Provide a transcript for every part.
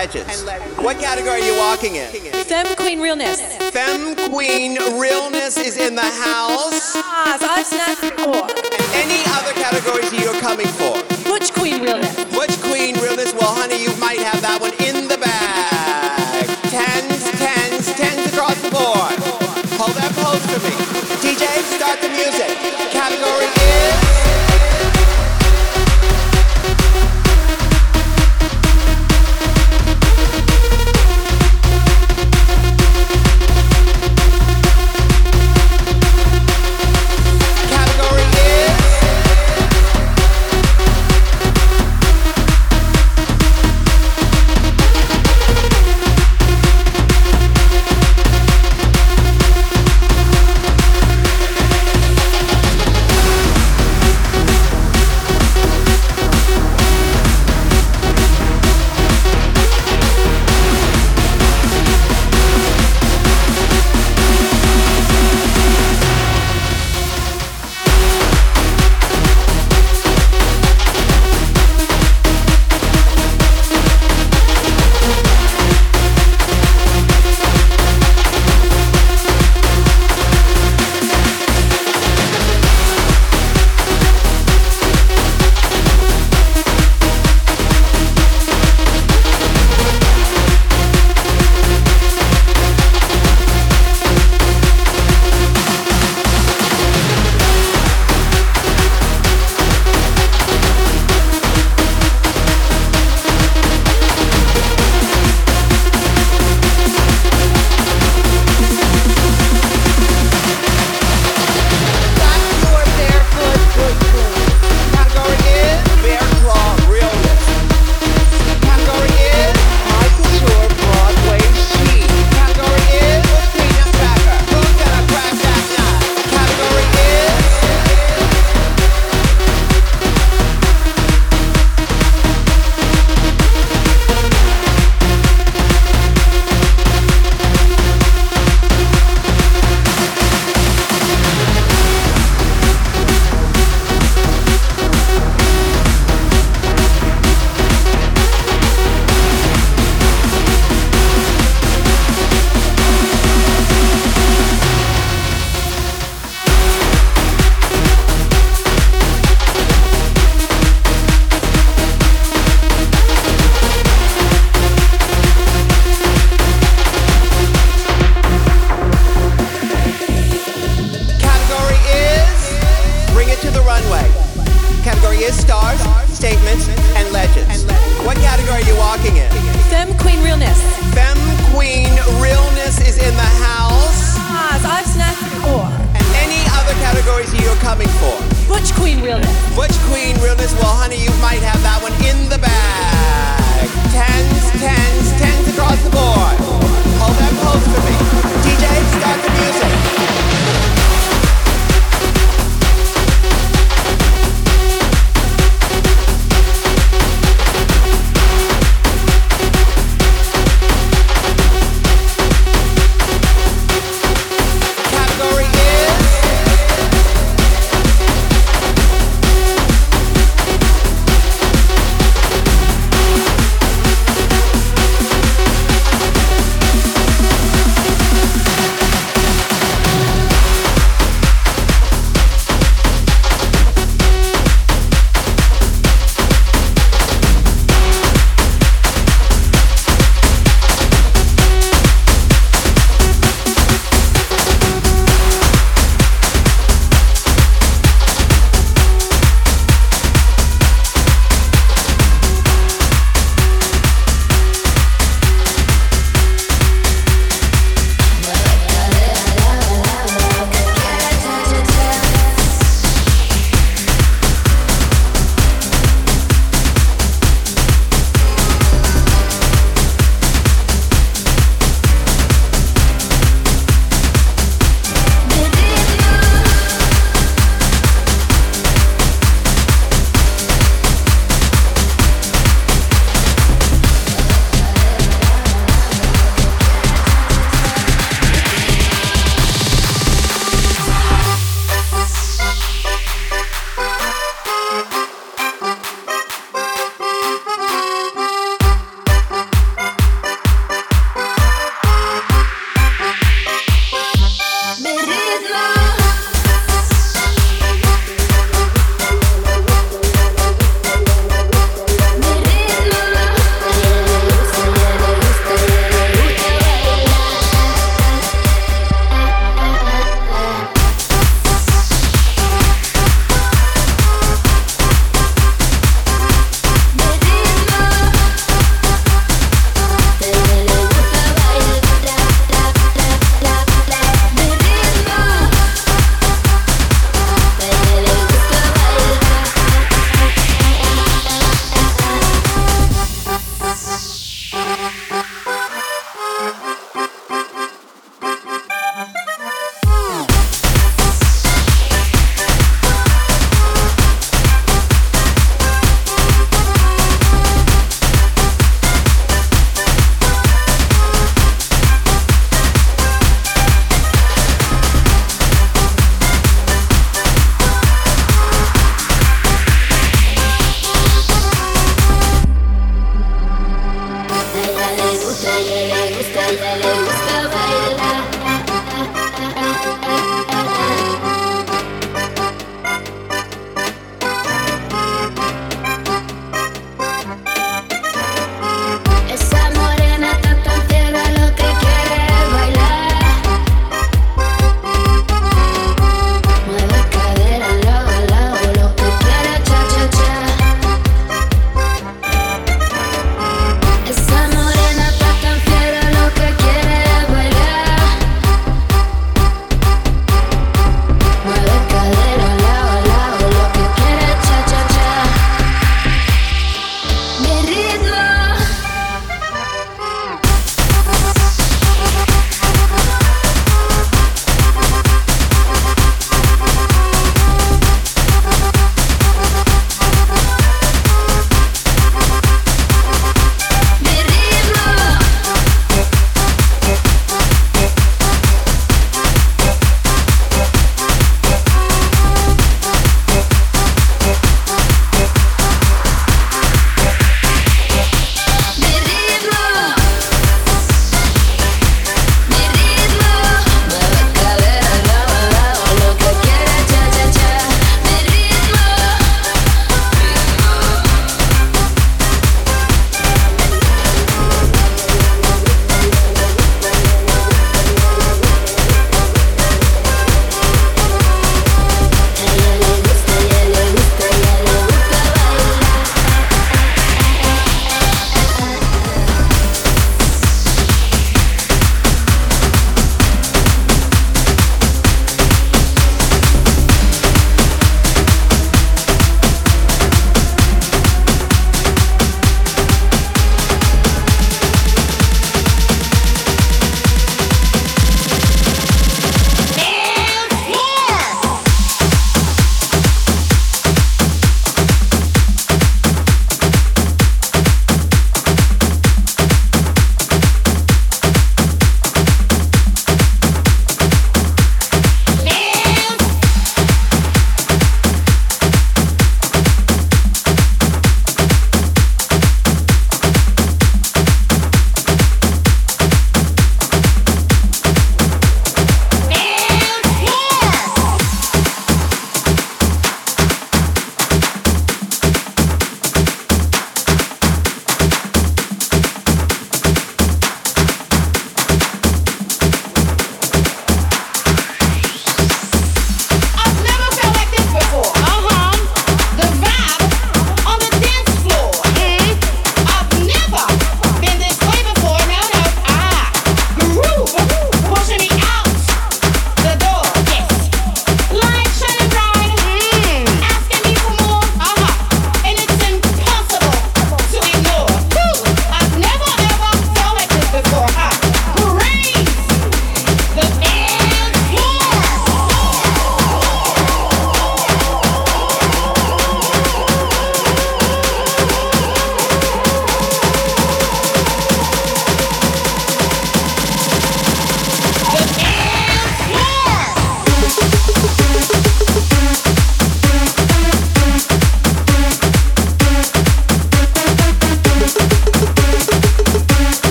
legends. And legends. What category are you walking in? Femme Queen Realness.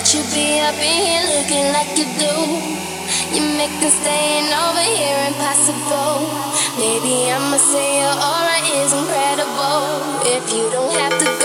That you be up in here looking like you do. You make the staying over here impossible. Maybe I'ma say your aura is incredible. If you don't have to.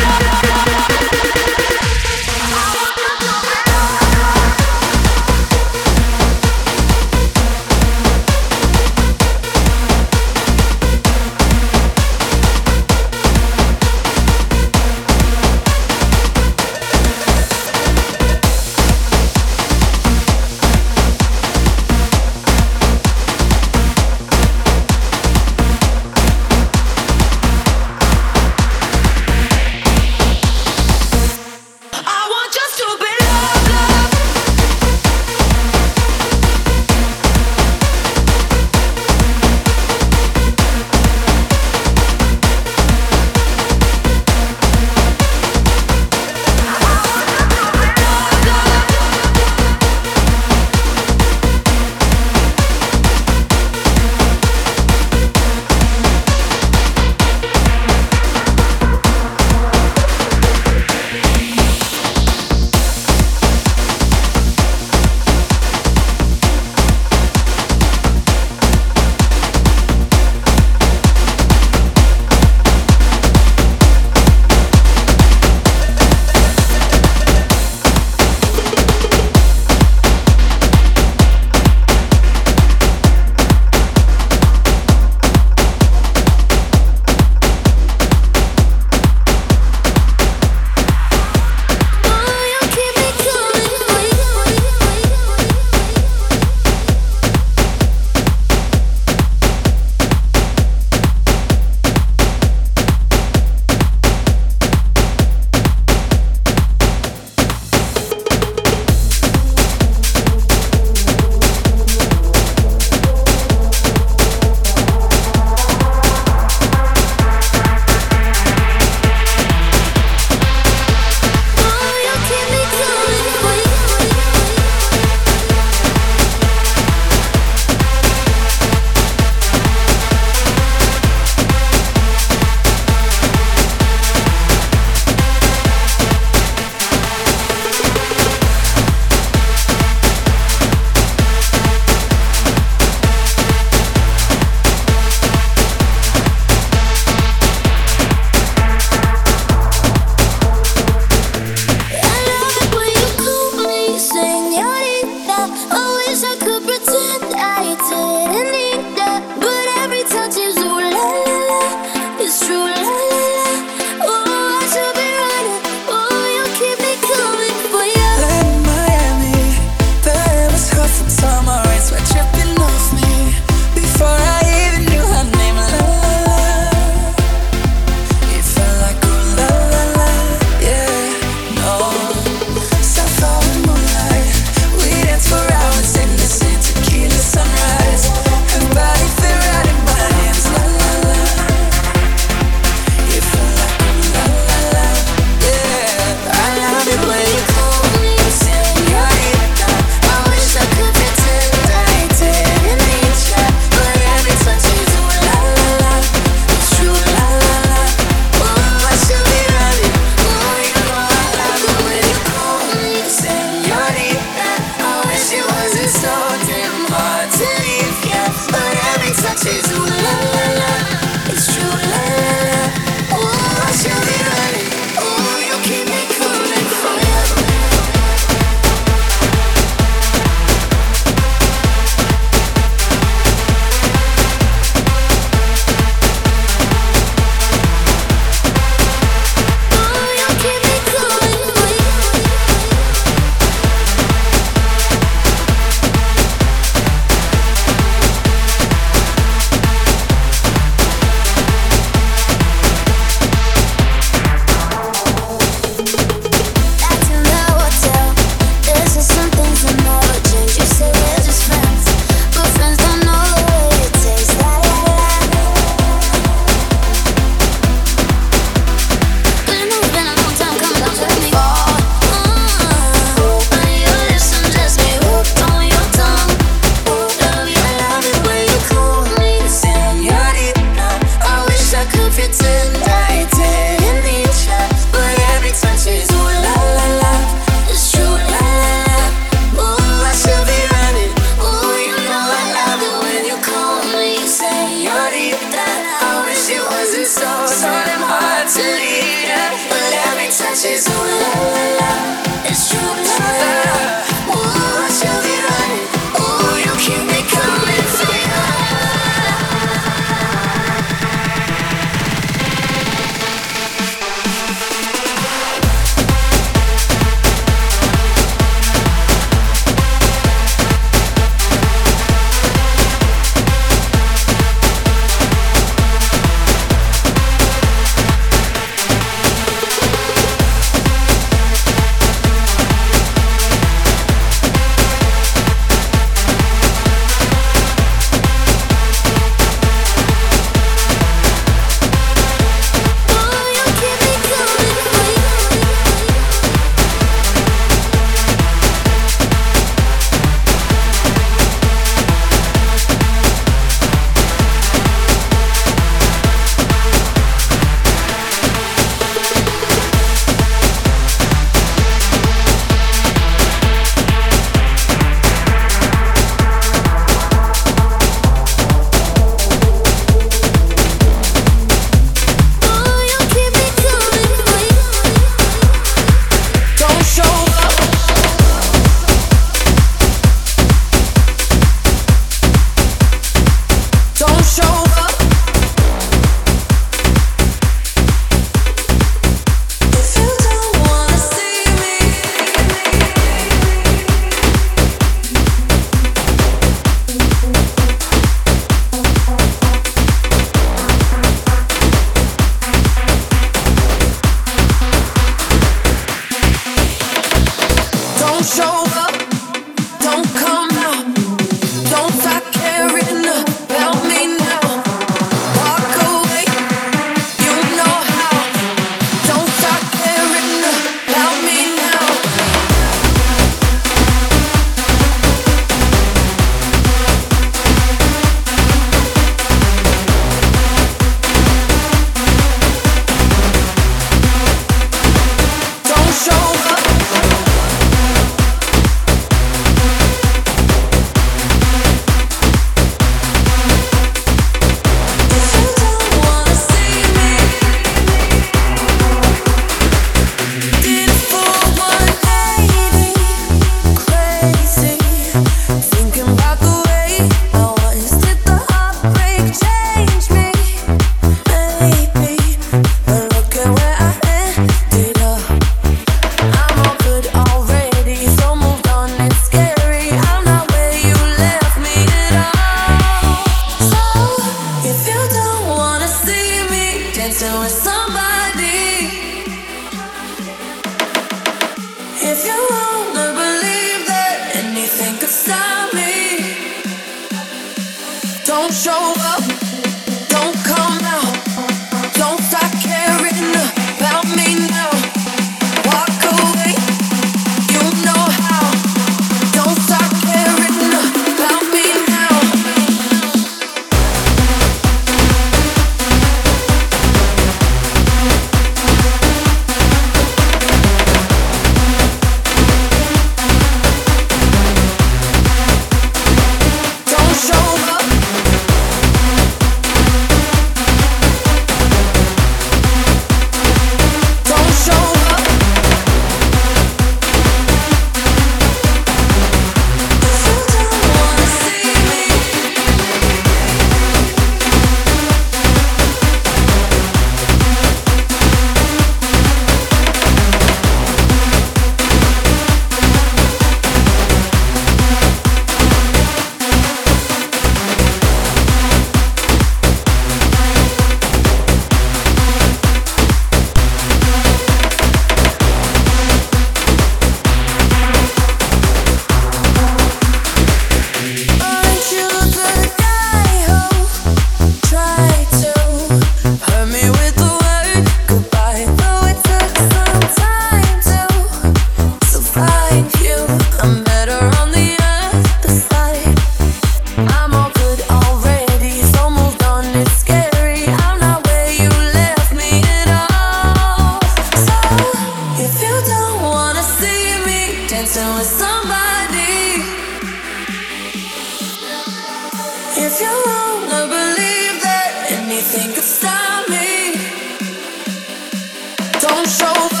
If